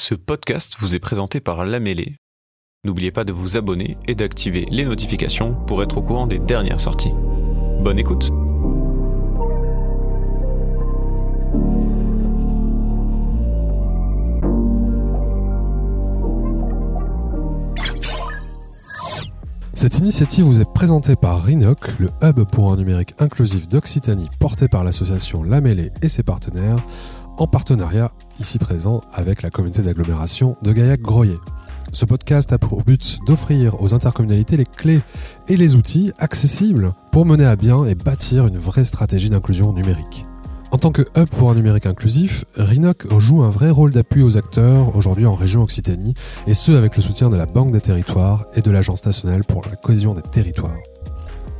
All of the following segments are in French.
Ce podcast vous est présenté par La. N'oubliez pas de vous abonner et d'activer les notifications pour être au courant des dernières sorties. Bonne écoute Cette initiative vous est présentée par Rinoc, le hub pour un numérique inclusif d'Occitanie porté par l'association La et ses partenaires, en partenariat ici présent avec la communauté d'agglomération de Gaillac-Groyer. Ce podcast a pour but d'offrir aux intercommunalités les clés et les outils accessibles pour mener à bien et bâtir une vraie stratégie d'inclusion numérique. En tant que hub pour un numérique inclusif, Rinoc joue un vrai rôle d'appui aux acteurs aujourd'hui en région Occitanie, et ce avec le soutien de la Banque des territoires et de l'Agence nationale pour la cohésion des territoires.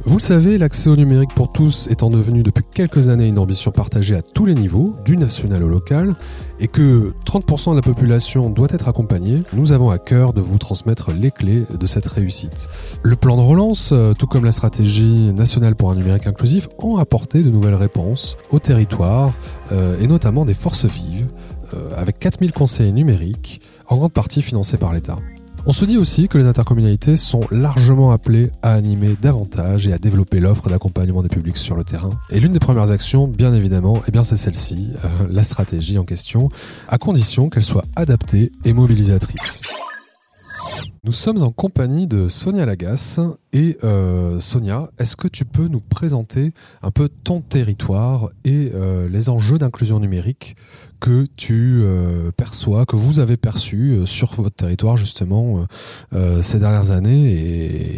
Vous le savez, l'accès au numérique pour tous étant devenu depuis quelques années une ambition partagée à tous les niveaux, du national au local, et que 30% de la population doit être accompagnée, nous avons à cœur de vous transmettre les clés de cette réussite. Le plan de relance, euh, tout comme la stratégie nationale pour un numérique inclusif, ont apporté de nouvelles réponses aux territoires, euh, et notamment des forces vives, euh, avec 4000 conseillers numériques, en grande partie financés par l'État. On se dit aussi que les intercommunalités sont largement appelées à animer davantage et à développer l'offre d'accompagnement des publics sur le terrain. Et l'une des premières actions, bien évidemment, eh c'est celle-ci, euh, la stratégie en question, à condition qu'elle soit adaptée et mobilisatrice. Nous sommes en compagnie de Sonia Lagasse. Et euh, Sonia, est-ce que tu peux nous présenter un peu ton territoire et euh, les enjeux d'inclusion numérique que tu euh, perçois, que vous avez perçus euh, sur votre territoire justement euh, ces dernières années.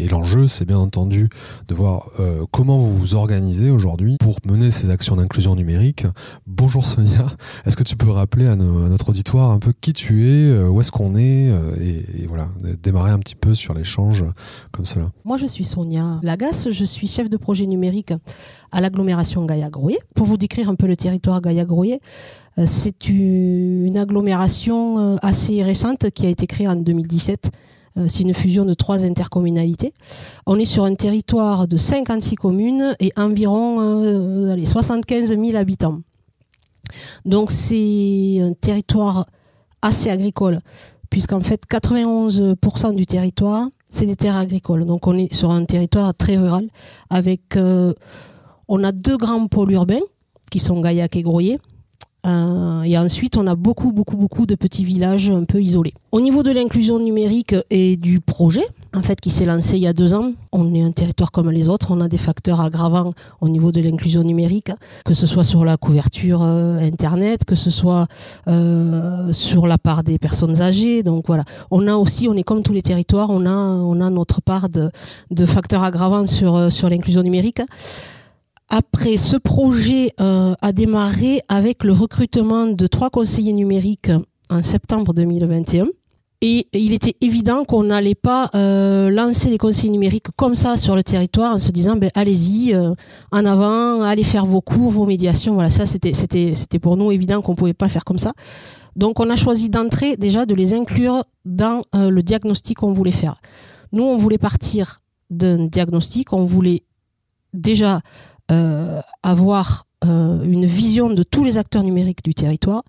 Et, l'enjeu, c'est bien entendu de voir comment vous vous organisez aujourd'hui pour mener ces actions d'inclusion numérique. Bonjour Sonia, est-ce que tu peux rappeler à, notre auditoire un peu qui tu es, où est-ce qu'on est, et, voilà, démarrer un petit peu sur l'échange comme cela. Moi, je suis Sonia Lagasse, je suis chef de projet numérique à l'agglomération Gaïa-Groyer. Pour vous décrire un peu le territoire Gaïa-Groyer, c'est une agglomération assez récente qui a été créée en 2017. C'est une fusion de trois intercommunalités. On est sur un territoire de 56 communes et environ euh, allez, 75 000 habitants. Donc c'est un territoire assez agricole, puisqu'en fait 91% du territoire, c'est des terres agricoles. Donc on est sur un territoire très rural. Euh, on a deux grands pôles urbains, qui sont Gaillac et Groyer, euh, et ensuite, on a beaucoup, beaucoup, beaucoup de petits villages un peu isolés. Au niveau de l'inclusion numérique et du projet, en fait, qui s'est lancé il y a deux ans, on est un territoire comme les autres. On a des facteurs aggravants au niveau de l'inclusion numérique, que ce soit sur la couverture euh, Internet, que ce soit euh, sur la part des personnes âgées. Donc voilà, on a aussi, on est comme tous les territoires, on a, on a notre part de, de facteurs aggravants sur, sur l'inclusion numérique. Après, ce projet euh, a démarré avec le recrutement de trois conseillers numériques en septembre 2021. Et il était évident qu'on n'allait pas euh, lancer les conseillers numériques comme ça sur le territoire en se disant ben allez-y euh, en avant, allez faire vos cours, vos médiations. Voilà, ça c'était pour nous évident qu'on pouvait pas faire comme ça. Donc on a choisi d'entrer déjà de les inclure dans le diagnostic qu'on voulait faire. Nous on voulait partir d'un diagnostic, on voulait déjà avoir euh, une vision de tous les acteurs numériques du territoire,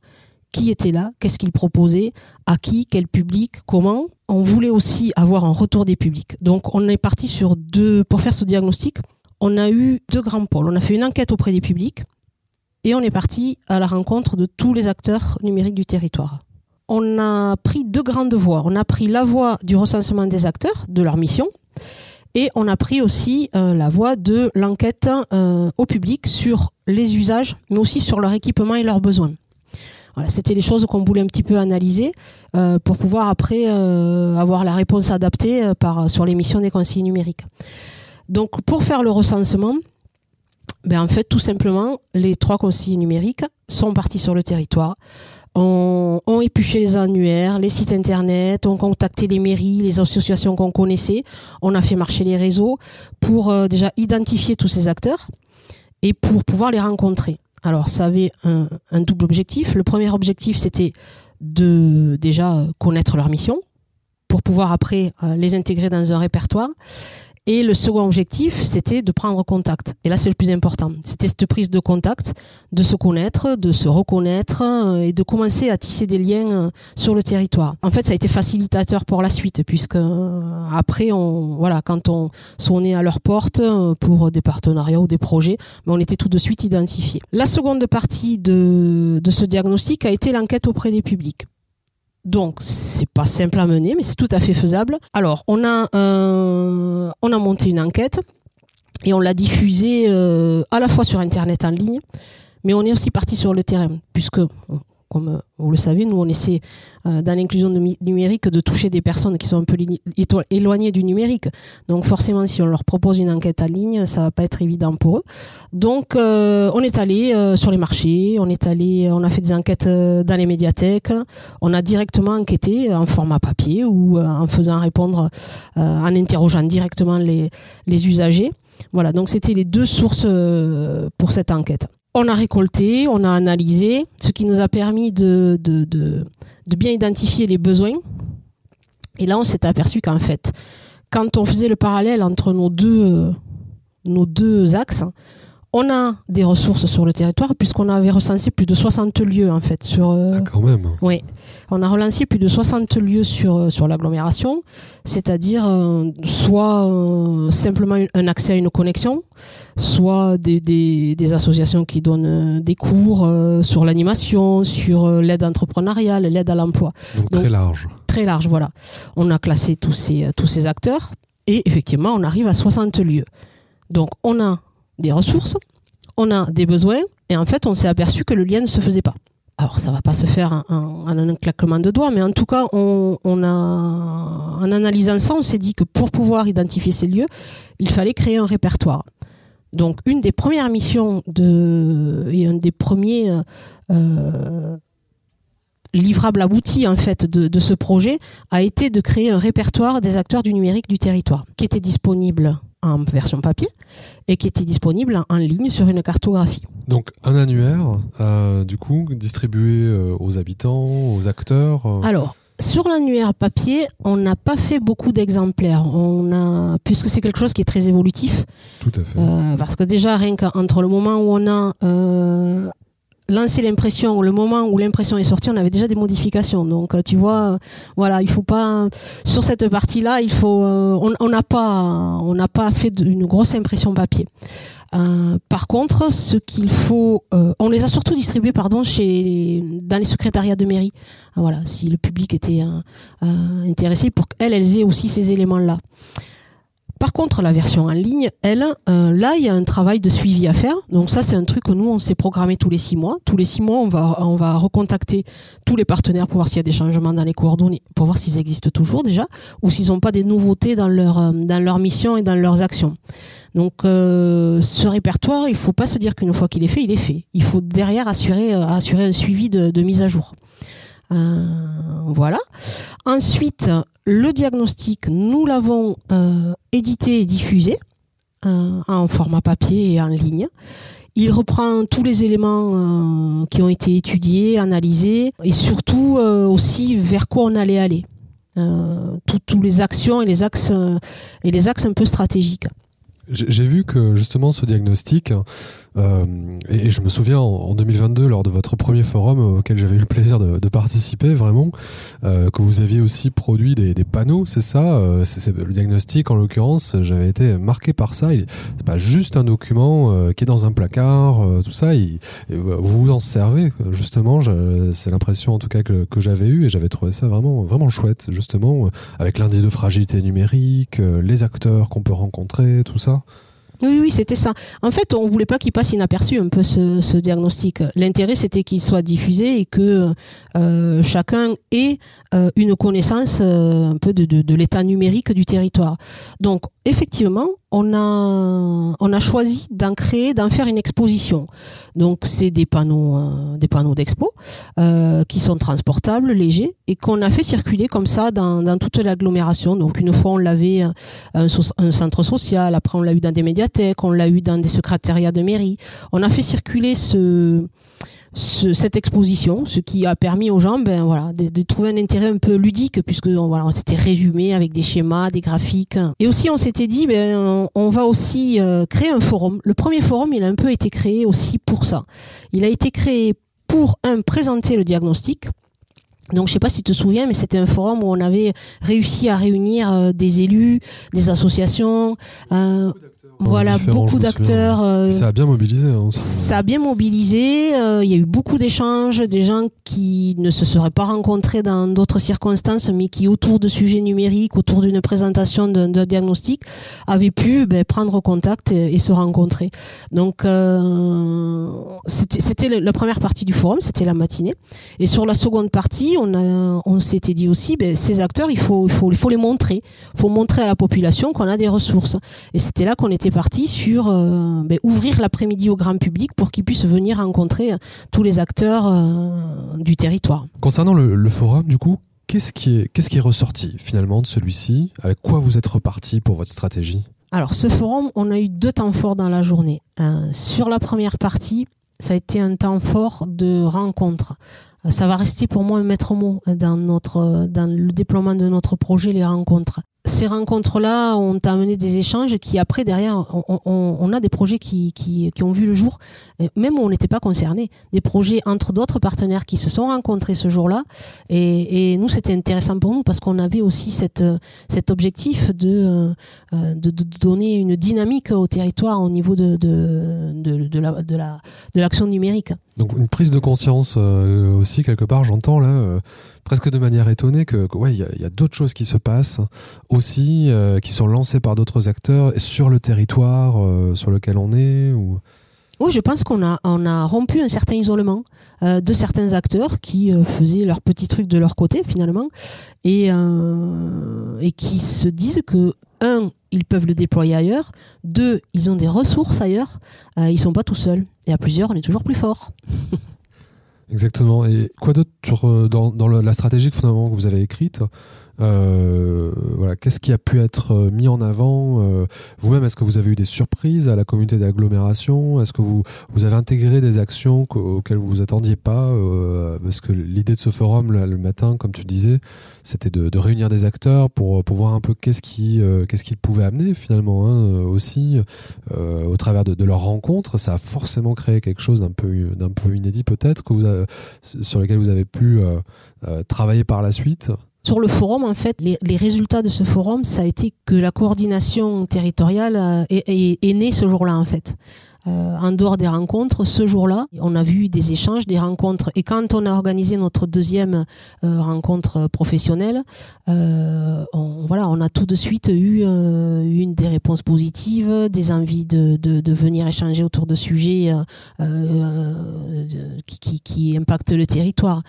qui étaient là, qu'est-ce qu'ils proposaient, à qui, quel public, comment? On voulait aussi avoir un retour des publics. Donc on est parti sur deux, pour faire ce diagnostic, on a eu deux grands pôles. On a fait une enquête auprès des publics et on est parti à la rencontre de tous les acteurs numériques du territoire. On a pris deux grandes voies. On a pris la voie du recensement des acteurs, de leur mission, et on a pris aussi euh, la voie de l'enquête euh, au public sur les usages, mais aussi sur leur équipement et leurs besoins. Voilà, c'était les choses qu'on voulait un petit peu analyser euh, pour pouvoir après avoir la réponse adaptée par, sur l'émission des conseillers numériques. Donc pour faire le recensement, ben en fait tout simplement les trois conseillers numériques sont partis sur le territoire ont, ont épluché les annuaires, les sites internet, ont contacté les mairies, les associations qu'on connaissait, on a fait marcher les réseaux pour euh, déjà identifier tous ces acteurs et pour pouvoir les rencontrer. Alors ça avait un, un double objectif. Le premier objectif c'était de déjà connaître leur mission pour pouvoir après euh, les intégrer dans un répertoire Et le second objectif, c'était de prendre contact. Et là, c'est le plus important. C'était cette prise de contact, de se connaître, de se reconnaître euh, et de commencer à tisser des liens euh, sur le territoire. En fait, ça a été facilitateur pour la suite, puisque euh, après, on, voilà, quand on sonnait à leur porte pour des partenariats ou des projets, on était tout de suite identifiés. La seconde partie de, de ce diagnostic a été l'enquête auprès des publics. Donc, c'est pas simple à mener, mais c'est tout à fait faisable. Alors, on a, on a monté une enquête et on l'a diffusée euh, à la fois sur Internet en ligne, mais on est aussi parti sur le terrain, puisque comme euh, vous le savez, nous on essaie euh, dans l'inclusion numérique de toucher des personnes qui sont un peu éloignées du numérique. Donc forcément, si on leur propose une enquête en ligne, ça va pas être évident pour eux. Donc euh, on est allé sur les marchés, on est allé, on a fait des enquêtes dans les médiathèques, on a directement enquêté en format papier ou en faisant répondre, en interrogeant directement les, les usagers. Voilà, donc c'était les deux sources pour cette enquête on a récolté, on a analysé, ce qui nous a permis de, bien identifier les besoins. Et là, on s'est aperçu qu'en fait, quand on faisait le parallèle entre nos deux, nos deux axes, on a des ressources sur le territoire puisqu'on avait recensé plus de 60 lieux en fait sur. Euh, ah, quand même. Oui, on a relancé plus de 60 lieux sur euh, sur l'agglomération, c'est-à-dire euh, soit simplement un accès à une connexion, soit des, des, associations qui donnent des cours sur l'animation, sur l'aide entrepreneuriale, l'aide à l'emploi. Donc, très large. Très large, voilà. On a classé tous ces tous ces acteurs et effectivement on arrive à 60 lieux. Donc on a des ressources, on a des besoins, et en fait, on s'est aperçu que le lien ne se faisait pas. Alors, ça va pas se faire en, un claquement de doigts, mais en tout cas, on, a, en analysant ça, on s'est dit que pour pouvoir identifier ces lieux, il fallait créer un répertoire. Donc, une des premières missions et un des premiers euh, livrables aboutis en fait de, de, ce projet a été de créer un répertoire des acteurs du numérique du territoire, qui était disponible en version papier et qui était disponible en, ligne sur une cartographie. Donc un annuaire, euh, du coup, distribué euh, aux habitants, aux acteurs euh. Alors, sur l'annuaire papier, on n'a pas fait beaucoup d'exemplaires. On a, puisque c'est quelque chose qui est très évolutif. Tout à fait. parce que déjà, rien qu'entre le moment où on a lancer l'impression, le moment où l'impression est sortie, on avait déjà des modifications. Donc, tu vois, voilà, il faut pas sur cette partie-là, il faut, euh, on n'a pas, on n'a pas fait une grosse impression papier. Euh, par contre, ce qu'il faut, euh, on les a surtout distribués, pardon, chez dans les secrétariats de mairie. Voilà, si le public était intéressé pour qu'elles, elles aient aussi ces éléments-là. Par contre, la version en ligne, elle, euh, là, il y a un travail de suivi à faire. Donc ça, c'est un truc que nous, on s'est programmé tous les six mois. Tous les six mois, on va, on va recontacter tous les partenaires pour voir s'il y a des changements dans les coordonnées, pour voir s'ils existent toujours déjà, ou s'ils n'ont pas des nouveautés dans leur, euh, dans leur mission et dans leurs actions. Donc euh, ce répertoire, il ne faut pas se dire qu'une fois qu'il est fait, il est fait. Il faut derrière assurer, assurer un suivi de, de mise à jour. Voilà. Ensuite, le diagnostic, nous l'avons euh, édité et diffusé euh, en format papier et en ligne. Il reprend tous les éléments euh, qui ont été étudiés, analysés et surtout aussi vers quoi on allait aller. Toutes les actions et les axes et les axes un peu stratégiques. J'ai vu que justement ce diagnostic, euh, et, je me souviens en, 2022 lors de votre premier forum auquel j'avais eu le plaisir de, participer vraiment, euh, que vous aviez aussi produit des, panneaux, c'est ça euh, Le diagnostic en l'occurrence, j'avais été marqué par ça. C'est pas juste un document qui est dans un placard, tout ça. vous vous en servez justement. c'est l'impression en tout cas que, j'avais eu et j'avais trouvé ça vraiment vraiment chouette justement avec l'indice de fragilité numérique, les acteurs qu'on peut rencontrer, tout ça. Oui, oui, c'était ça. En fait, on voulait pas qu'il passe inaperçu un peu ce, diagnostic. L'intérêt, c'était qu'il soit diffusé et que euh, chacun ait euh, une connaissance euh, un peu de l'état numérique du territoire. Donc, effectivement, on a, on a choisi d'en créer, d'en faire une exposition. Donc, c'est des panneaux, euh, des panneaux d'expo euh, qui sont transportables, légers, et qu'on a fait circuler comme ça dans, dans toute l'agglomération. Donc, une fois, on l'avait un, un, centre social, après, on l'a eu dans des médiathèques, on l'a eu dans des secrétariats de mairie. On a fait circuler ce cette exposition, ce qui a permis aux gens ben, voilà, de, trouver un intérêt un peu ludique, puisque voilà, on s'était résumé avec des schémas, des graphiques. Et aussi, on s'était dit, ben, on, va aussi euh, créer un forum. Le premier forum, il a un peu été créé aussi pour ça. Il a été créé pour, un, présenter le diagnostic, donc je sais pas si tu te souviens, mais c'était un forum où on avait réussi à réunir euh, des élus, des associations, euh, voilà, beaucoup d'acteurs. Euh, ça a bien mobilisé. Hein, ça a bien mobilisé. Il y a eu beaucoup d'échanges, des gens qui ne se seraient pas rencontrés dans d'autres circonstances, mais qui, autour de sujets numériques, autour d'une présentation d'un diagnostic, avaient pu ben, prendre contact et, se rencontrer. Donc, c'était la première partie du forum, c'était la matinée. Et sur la seconde partie, on, a, on s'était dit aussi, ben, ces acteurs, il faut, il faut, il faut les montrer. Il faut montrer à la population qu'on a des ressources. Et c'était là qu'on était parti sur euh, ben, ouvrir l'après-midi au grand public pour qu'ils puissent venir rencontrer euh, tous les acteurs euh, du territoire. Concernant le, forum, du coup, qu'est-ce qui, est, qu'est-ce qui est ressorti finalement de celui-ci? Avec quoi vous êtes reparti pour votre stratégie? Alors, ce forum, on a eu deux temps forts dans la journée. sur la première partie, ça a été un temps fort de rencontre ça va rester pour moi un maître mot dans notre dans le déploiement de notre projet les rencontres ces rencontres-là ont amené des échanges qui, après, derrière, on, a des projets qui, qui, qui, ont vu le jour, même où on n'était pas concerné. Des projets entre d'autres partenaires qui se sont rencontrés ce jour-là. Et, et, nous, c'était intéressant pour nous parce qu'on avait aussi cette, cet objectif de, euh, de, de, donner une dynamique au territoire au niveau de, de, de, de la, de, la, de l'action numérique. Donc, une prise de conscience euh, aussi, quelque part, j'entends là. Euh, presque de manière étonnée que, ouais, il y a, d'autres choses qui se passent aussi, euh, qui sont lancées par d'autres acteurs sur le territoire sur lequel on est ou... Oui, je pense qu'on a, on a rompu un certain isolement de certains acteurs qui faisaient leur petit truc de leur côté finalement et, et qui se disent que, un, ils peuvent le déployer ailleurs, deux, ils ont des ressources ailleurs, ils sont pas tout seuls. Et à plusieurs, on est toujours plus fort. Exactement. Et quoi d'autre euh, dans, dans la stratégie que, que vous avez écrite? Euh, voilà, qu'est-ce qui a pu être euh, mis en avant euh, Vous-même, est-ce que vous avez eu des surprises à la communauté d'agglomération? Est-ce que vous, vous avez intégré des actions auxquelles vous vous attendiez pas Parce que l'idée de ce forum le matin, comme tu disais, c'était de, réunir des acteurs pour, pour voir un peu qu'est-ce qui qu'est-ce qu'ils pouvaient amener finalement hein, aussi au travers de, de leur rencontre. Ça a forcément créé quelque chose d'un peu d'un peu inédit peut-être que vous sur lequel vous avez pu travailler par la suite. Sur le forum, en fait, les, résultats de ce forum, ça a été que la coordination territoriale euh, est née ce jour-là, en fait. Euh, en dehors des rencontres, ce jour-là, on a vu des échanges, des rencontres. Et quand on a organisé notre deuxième euh, rencontre professionnelle, euh, on, voilà, on a tout de suite eu une des réponses positives, des envies de, de, de venir échanger autour de sujets qui, qui, qui, impactent le territoire.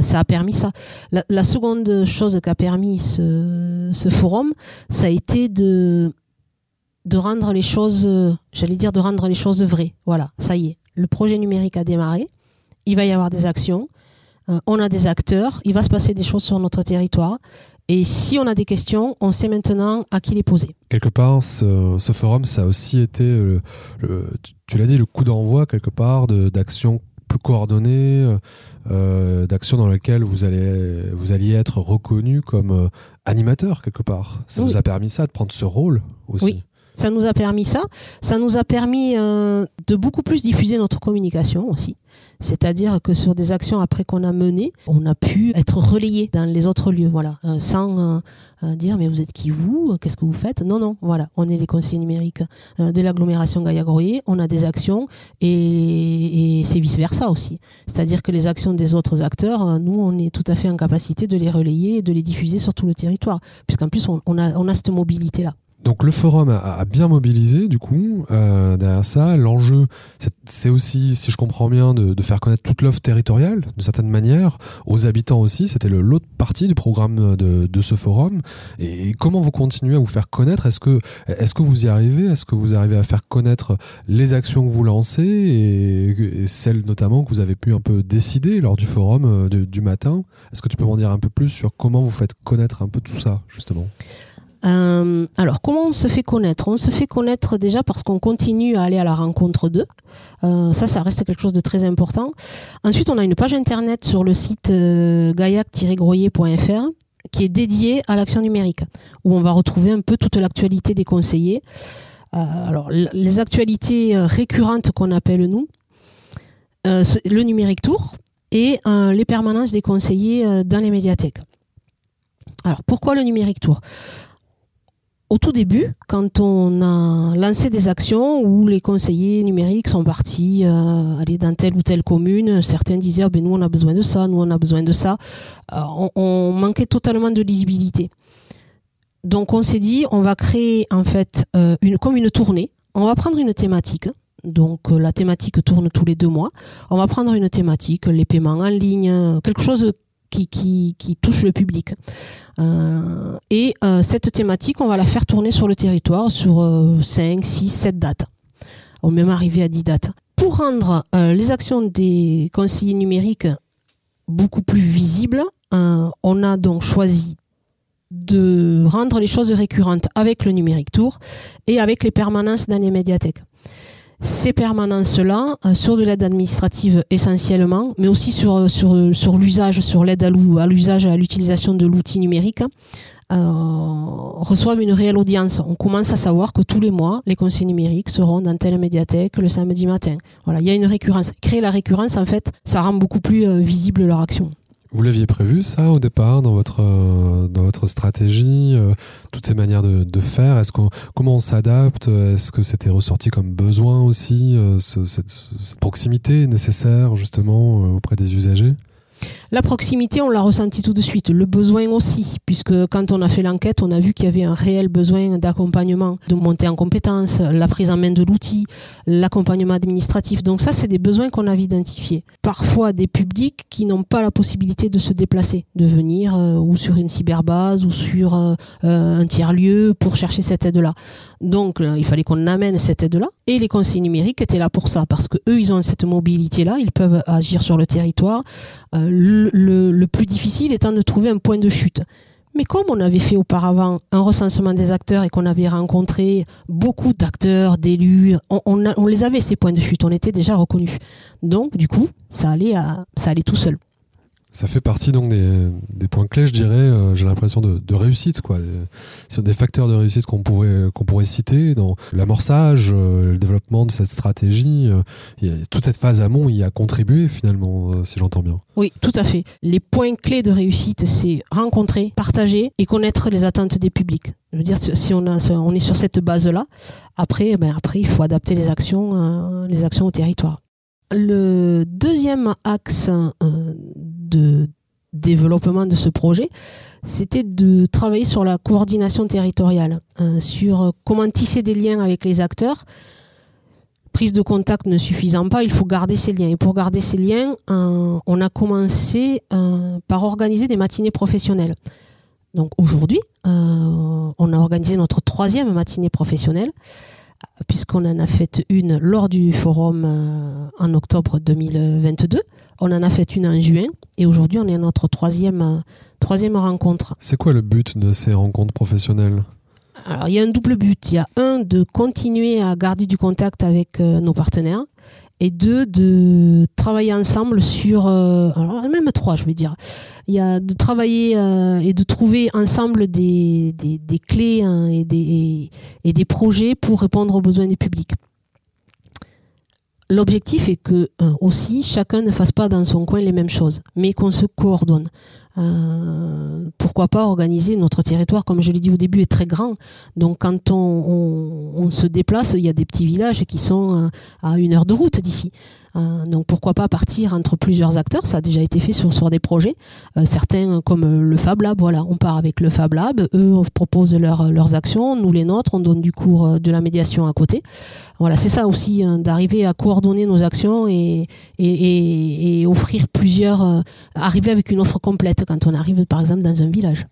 ça a permis ça. La, la seconde chose qu'a permis ce, ce forum, ça a été de de rendre les choses, j'allais dire de rendre les choses vraies. Voilà, ça y est, le projet numérique a démarré, il va y avoir des actions, euh, on a des acteurs, il va se passer des choses sur notre territoire. Et si on a des questions, on sait maintenant à qui les poser. Quelque part, ce, forum, ça a aussi été, euh, tu, l'as dit, le coup d'envoi quelque part d'actions plus coordonnées, euh, d'actions dans lesquelles vous allez vous alliez être reconnu comme animateur quelque part. Ça vous a permis ça de prendre ce rôle aussi. Oui. Ça nous a permis ça. Ça nous a permis euh, de beaucoup plus diffuser notre communication aussi. C'est-à-dire que sur des actions après qu'on a menées, on a pu être relayé dans les autres lieux, voilà, euh, sans euh, dire mais vous êtes qui vous, qu'est-ce que vous faites? Non, non, voilà, on est les conseillers numériques de l'agglomération Gaïa-Groyer, on a des actions et, et c'est vice versa aussi. C'est-à-dire que les actions des autres acteurs, nous, on est tout à fait en capacité de les relayer et de les diffuser sur tout le territoire, puisqu'en plus on, a, on a cette mobilité là. Donc le forum a, bien mobilisé du coup euh, derrière ça. L'enjeu, c'est aussi, si je comprends bien, de, faire connaître toute l'offre territoriale de certaine manière aux habitants aussi. C'était l'autre partie du programme de, ce forum. Et, comment vous continuez à vous faire connaître? Est-ce que, est-ce que vous y arrivez? Est-ce que vous arrivez à faire connaître les actions que vous lancez et, celles notamment que vous avez pu un peu décider lors du forum euh, du matin? Est-ce que tu peux m'en dire un peu plus sur comment vous faites connaître un peu tout ça justement? Euh, alors, comment on se fait connaître? On se fait connaître déjà parce qu'on continue à aller à la rencontre d'eux. Euh, ça, ça reste quelque chose de très important. Ensuite, on a une page internet sur le site euh, gaillac-groyer.fr qui est dédiée à l'action numérique, où on va retrouver un peu toute l'actualité des conseillers. alors, les actualités récurrentes qu'on appelle nous, le numérique tour et les permanences des conseillers dans les médiathèques. Alors, pourquoi le numérique tour? Au tout début, quand on a lancé des actions où les conseillers numériques sont partis euh, aller dans telle ou telle commune, certains disaient ah ben nous on a besoin de ça, nous on a besoin de ça, euh, on, manquait totalement de lisibilité. Donc on s'est dit on va créer en fait euh, une comme une tournée. On va prendre une thématique. Donc la thématique tourne tous les deux mois. On va prendre une thématique, les paiements en ligne, quelque chose qui, touche le public. Euh, et euh, cette thématique, on va la faire tourner sur le territoire sur 5, 6, 7 dates. On va même arriver à 10 dates. Pour rendre euh, les actions des conseillers numériques beaucoup plus visibles, on a donc choisi de rendre les choses récurrentes avec le numérique tour et avec les permanences dans les médiathèques ces permanences-là euh, sur de l'aide administrative essentiellement, mais aussi sur, euh, sur, euh, sur l'usage, sur l'aide à l'usage à l'utilisation de l'outil numérique, reçoivent une réelle audience. On commence à savoir que tous les mois, les conseillers numériques seront dans telle médiathèque le samedi matin. Voilà, il y a une récurrence. Créer la récurrence, en fait, ça rend beaucoup plus visible leur action. Vous l'aviez prévu ça au départ dans votre euh, dans votre stratégie, euh, toutes ces manières de, faire? Est-ce qu'on comment on s'adapte? Est-ce que c'était ressorti comme besoin aussi euh, ce, cette, cette, proximité nécessaire justement auprès des usagers? La proximité, on l'a ressenti tout de suite. Le besoin aussi, puisque quand on a fait l'enquête, on a vu qu'il y avait un réel besoin d'accompagnement, de monter en compétences, la prise en main de l'outil, l'accompagnement administratif. Donc ça, c'est des besoins qu'on a identifiés. Parfois, des publics qui n'ont pas la possibilité de se déplacer, de venir euh, ou sur une cyberbase ou sur euh, euh, un tiers-lieu pour chercher cette aide-là. Donc, il fallait qu'on amène cette aide-là. Et les conseils numériques étaient là pour ça, parce que eux, ils ont cette mobilité-là, ils peuvent agir sur le territoire le, plus difficile étant de trouver un point de chute. Mais comme on avait fait auparavant un recensement des acteurs et qu'on avait rencontré beaucoup d'acteurs, d'élus, on, les avait ces points de chute, on était déjà reconnus. Donc du coup, ça allait, ça allait tout seul. Ça fait partie donc des, points clés, je dirais, euh, j'ai l'impression de, réussite, quoi. C'est des facteurs de réussite qu'on pourrait qu'on pourrait citer dans l'amorçage, euh, le développement de cette stratégie. Euh, toute cette phase amont y a contribué finalement, si j'entends bien. Oui, tout à fait. Les points clés de réussite, c'est rencontrer, partager et connaître les attentes des publics. Je veux dire, si on, est sur cette base-là, après, ben après, il faut adapter les actions, les actions au territoire. Le deuxième axe de développement de ce projet, c'était de travailler sur la coordination territoriale, hein, sur comment tisser des liens avec les acteurs. Prise de contact ne suffisant pas, il faut garder ces liens. Et pour garder ces liens, euh, on a commencé euh, par organiser des matinées professionnelles. Donc aujourd'hui, euh, on a organisé notre troisième matinée professionnelle, puisqu'on en a fait une lors du forum en octobre 2022. On en a fait une en juin et aujourd'hui on est à notre troisième, euh, troisième rencontre. C'est quoi le but de ces rencontres professionnelles? Alors, il y a un double but. Il y a un de continuer à garder du contact avec euh, nos partenaires et deux de travailler ensemble sur euh, alors même trois je vais dire il y a de travailler et de trouver ensemble des, des, clés hein, et, des, et des projets pour répondre aux besoins des publics L'objectif est que euh, aussi chacun ne fasse pas dans son coin les mêmes choses, mais qu'on se coordonne. Euh, pourquoi pas organiser notre territoire, comme je l'ai dit au début, est très grand. Donc quand on, se déplace, il y a des petits villages qui sont euh, à une heure de route d'ici. Euh, donc pourquoi pas partir entre plusieurs acteurs? Ça a déjà été fait sur, des projets. certains comme le Fab Lab, voilà, on part avec le Fab Lab. Eux proposent leurs actions, nous les nôtres. On donne du cours de la médiation à côté. Voilà, c'est ça aussi, hein, d'arriver à coordonner nos actions et, et, et offrir plusieurs, arriver avec une offre complète quand on arrive par exemple dans un village.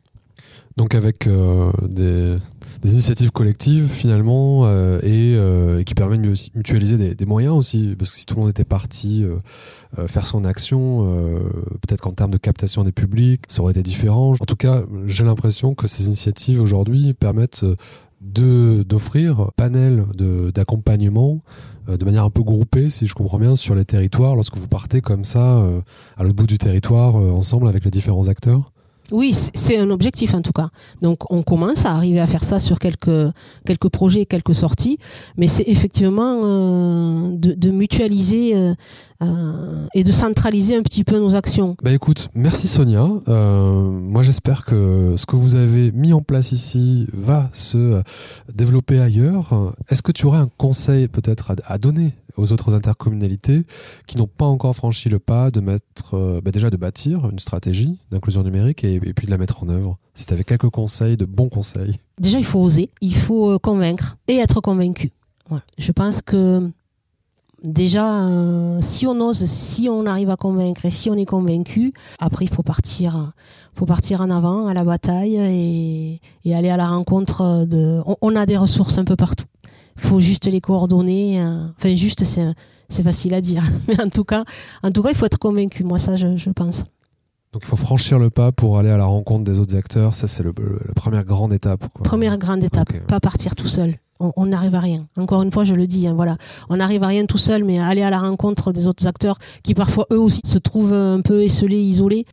Donc avec euh, des, initiatives collectives finalement euh, euh, et, qui permettent de mutualiser des, moyens aussi parce que si tout le monde était parti faire son action. Peut-être qu'en termes de captation des publics, ça aurait été différent. En tout cas, j'ai l'impression que ces initiatives aujourd'hui permettent d'offrir panel d'accompagnement de manière un peu groupée, si je comprends bien, sur les territoires, lorsque vous partez comme ça à l'autre bout du territoire ensemble avec les différents acteurs? Oui, c'est un objectif en tout cas. Donc on commence à arriver à faire ça sur quelques, quelques projets, quelques sorties, mais c'est effectivement euh, de, mutualiser euh, euh, et de centraliser un petit peu nos actions. Bah écoute, merci Sonia. moi j'espère que ce que vous avez mis en place ici va se développer ailleurs. Est-ce que tu aurais un conseil peut-être à donner aux autres intercommunalités qui n'ont pas encore franchi le pas de mettre, euh, bah déjà de bâtir une stratégie d'inclusion numérique et, puis de la mettre en œuvre? Si tu avais quelques conseils, de bons conseils. Déjà, il faut oser, il faut euh, convaincre et être convaincu. Je pense que déjà, euh, si on ose, si on arrive à convaincre et si on est convaincu, après, il faut partir, faut partir en avant à la bataille et, aller à la rencontre de. on a des ressources un peu partout faut juste les coordonner. Euh, enfin, juste, c'est facile à dire. Mais en tout cas, en tout cas, il faut être convaincu. Moi, ça, je, pense. Donc il faut franchir le pas pour aller à la rencontre des autres acteurs. Ça, c'est la première grande étape. Première grande étape. Pas partir tout seul. On n'arrive à rien. Encore une fois, je le dis. Hein, voilà, on n'arrive à rien tout seul, mais aller à la rencontre des autres acteurs qui parfois eux aussi se trouvent un peu esselés, isolés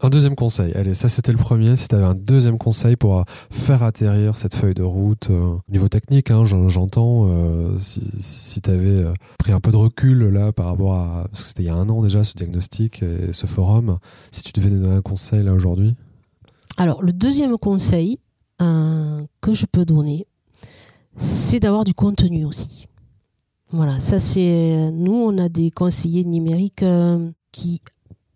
un deuxième conseil. Allez, ça c'était le premier. Si tu avais un deuxième conseil pour euh, faire atterrir cette feuille de route, euh, au niveau technique, hein, j'entends, euh, si, tu avais pris un peu de recul là par rapport à. Parce que c'était il y a un an déjà ce diagnostic et ce forum, si tu devais donner un conseil là aujourd'hui? Alors, le deuxième conseil que je peux donner, c'est d'avoir du contenu aussi. Voilà, ça c'est. Nous, on a des conseillers numériques qui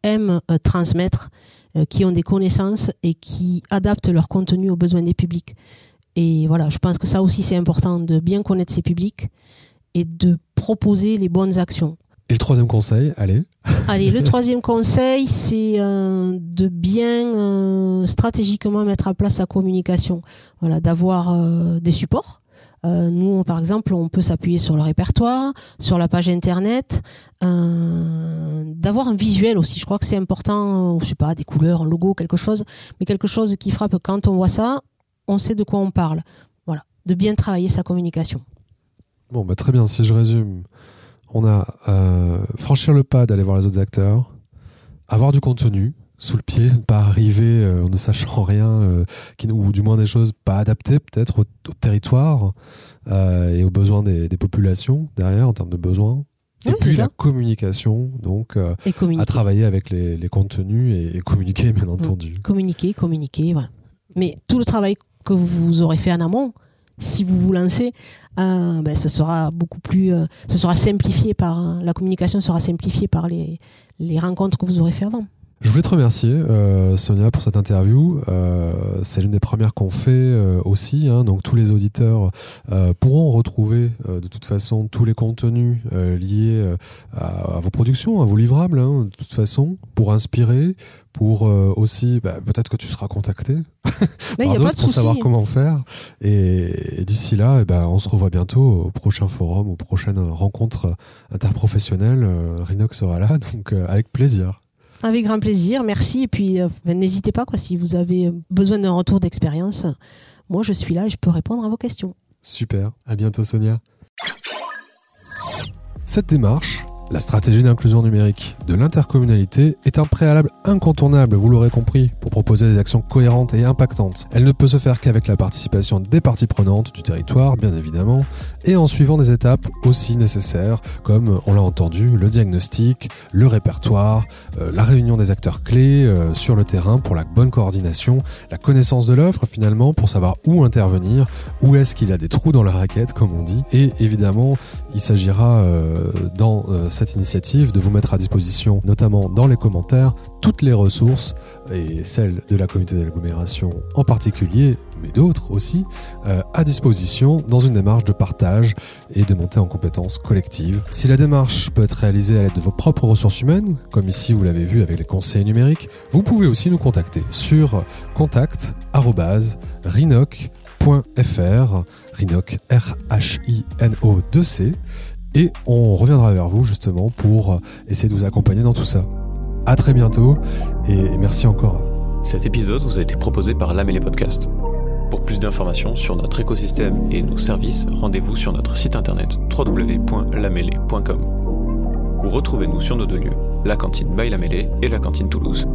aiment euh, transmettre, euh, qui ont des connaissances et qui adaptent leur contenu aux besoins des publics. Et voilà, je pense que ça aussi c'est important de bien connaître ses publics et de proposer les bonnes actions. Et le troisième conseil, allez. Allez, le troisième conseil, c'est euh, de bien stratégiquement mettre à place sa communication. Voilà, d'avoir des supports euh, nous, par exemple, on peut s'appuyer sur le répertoire, sur la page internet, euh, d'avoir un visuel aussi. Je crois que c'est important, je sais pas, des couleurs, un logo, quelque chose, mais quelque chose qui frappe quand on voit ça, on sait de quoi on parle. Voilà, de bien travailler sa communication. Bon, bah, très bien. Si je résume, on a euh, franchir le pas d'aller voir les autres acteurs, avoir du contenu, sous le pied, ne pas arriver euh, en ne sachant rien, euh, ou du moins des choses pas adaptées peut-être au, territoire euh, et aux besoins des, populations derrière en termes de besoins. et puis la communication, donc à travailler avec les, contenus et, communiquer bien mmh. entendu. Communiquer, communiquer, voilà. Mais tout le travail que vous aurez fait en amont, si vous vous lancez, ben, ce sera beaucoup plus, ce sera simplifié par la communication sera simplifiée par les, les rencontres que vous aurez fait avant. Je voulais te remercier, euh, Sonia, pour cette interview. Euh, c'est l'une des premières qu'on fait euh, aussi. Hein, donc tous les auditeurs pourront retrouver de toute façon tous les contenus liés à, vos productions, à vos livrables, hein, de toute façon, pour inspirer, pour aussi, bah, peut-être que tu seras contacté par d'autres pour savoir comment faire. Et, d'ici là, eh ben, on se revoit bientôt au prochain forum, aux prochaines rencontres interprofessionnelles. Rinox sera là, donc avec plaisir. Avec grand plaisir, merci. Et puis, euh, ben, n'hésitez pas, quoi, si vous avez besoin d'un retour d'expérience, moi je suis là et je peux répondre à vos questions. Super, à bientôt Sonia. Cette démarche, la stratégie d'inclusion numérique de l'intercommunalité est un préalable incontournable, vous l'aurez compris, pour proposer des actions cohérentes et impactantes. Elle ne peut se faire qu'avec la participation des parties prenantes du territoire, bien évidemment, et en suivant des étapes aussi nécessaires, comme on l'a entendu, le diagnostic, le répertoire, euh, la réunion des acteurs clés euh, sur le terrain pour la bonne coordination, la connaissance de l'offre finalement pour savoir où intervenir, où est-ce qu'il y a des trous dans la raquette, comme on dit, et évidemment, il s'agira euh, dans cette cette initiative de vous mettre à disposition, notamment dans les commentaires, toutes les ressources, et celles de la communauté d'agglomération en particulier, mais d'autres aussi, euh, à disposition dans une démarche de partage et de montée en compétences collectives. Si la démarche peut être réalisée à l'aide de vos propres ressources humaines, comme ici vous l'avez vu avec les conseils numériques, vous pouvez aussi nous contacter sur .fr, Rhinoc, R-H-I-N-O-2-C, et on reviendra vers vous justement pour essayer de vous accompagner dans tout ça. À très bientôt et merci encore. Cet épisode vous a été proposé par L'âme et les podcasts. Pour plus d'informations sur notre écosystème et nos services, rendez-vous sur notre site internet www.lamélé.com ou retrouvez-nous sur nos deux lieux, la cantine Bail et la cantine Toulouse.